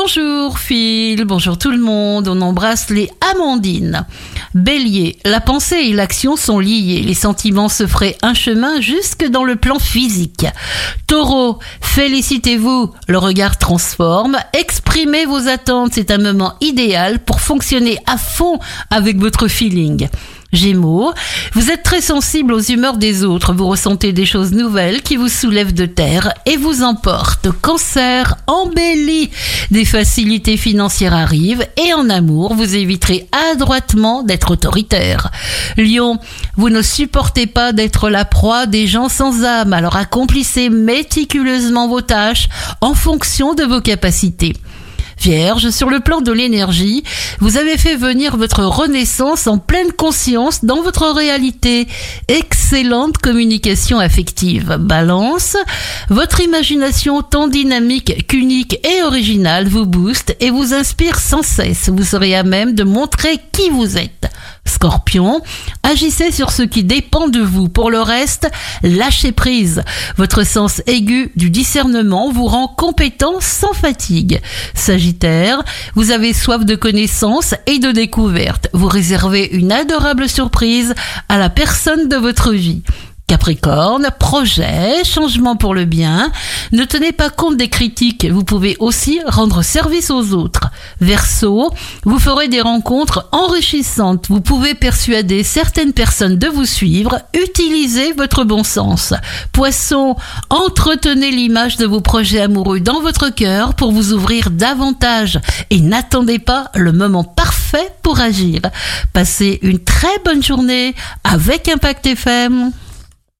Bonjour Phil, bonjour tout le monde, on embrasse les Amandines. Bélier, la pensée et l'action sont liées, les sentiments se feraient un chemin jusque dans le plan physique. Taureau, félicitez-vous, le regard transforme, exprimez vos attentes, c'est un moment idéal pour fonctionner à fond avec votre feeling. Gémeaux, vous êtes très sensible aux humeurs des autres, vous ressentez des choses nouvelles qui vous soulèvent de terre et vous emportent. Cancer, embelli, des facilités financières arrivent et en amour, vous éviterez adroitement d'être autoritaire. Lion, vous ne supportez pas d'être la proie des gens sans âme, alors accomplissez méticuleusement vos tâches en fonction de vos capacités. Vierge, sur le plan de l'énergie, vous avez fait venir votre renaissance en pleine conscience dans votre réalité. Excellente communication affective. Balance, votre imagination tant dynamique qu'unique et originale vous booste et vous inspire sans cesse. Vous serez à même de montrer qui vous êtes. Scorpion, agissez sur ce qui dépend de vous. Pour le reste, lâchez prise. Votre sens aigu du discernement vous rend compétent sans fatigue. Sagittaire, vous avez soif de connaissances et de découvertes. Vous réservez une adorable surprise à la personne de votre vie. Capricorne, projet, changement pour le bien. Ne tenez pas compte des critiques, vous pouvez aussi rendre service aux autres. Verseau, vous ferez des rencontres enrichissantes. Vous pouvez persuader certaines personnes de vous suivre. Utilisez votre bon sens. Poisson, entretenez l'image de vos projets amoureux dans votre cœur pour vous ouvrir davantage et n'attendez pas le moment parfait pour agir. Passez une très bonne journée avec Impact FM.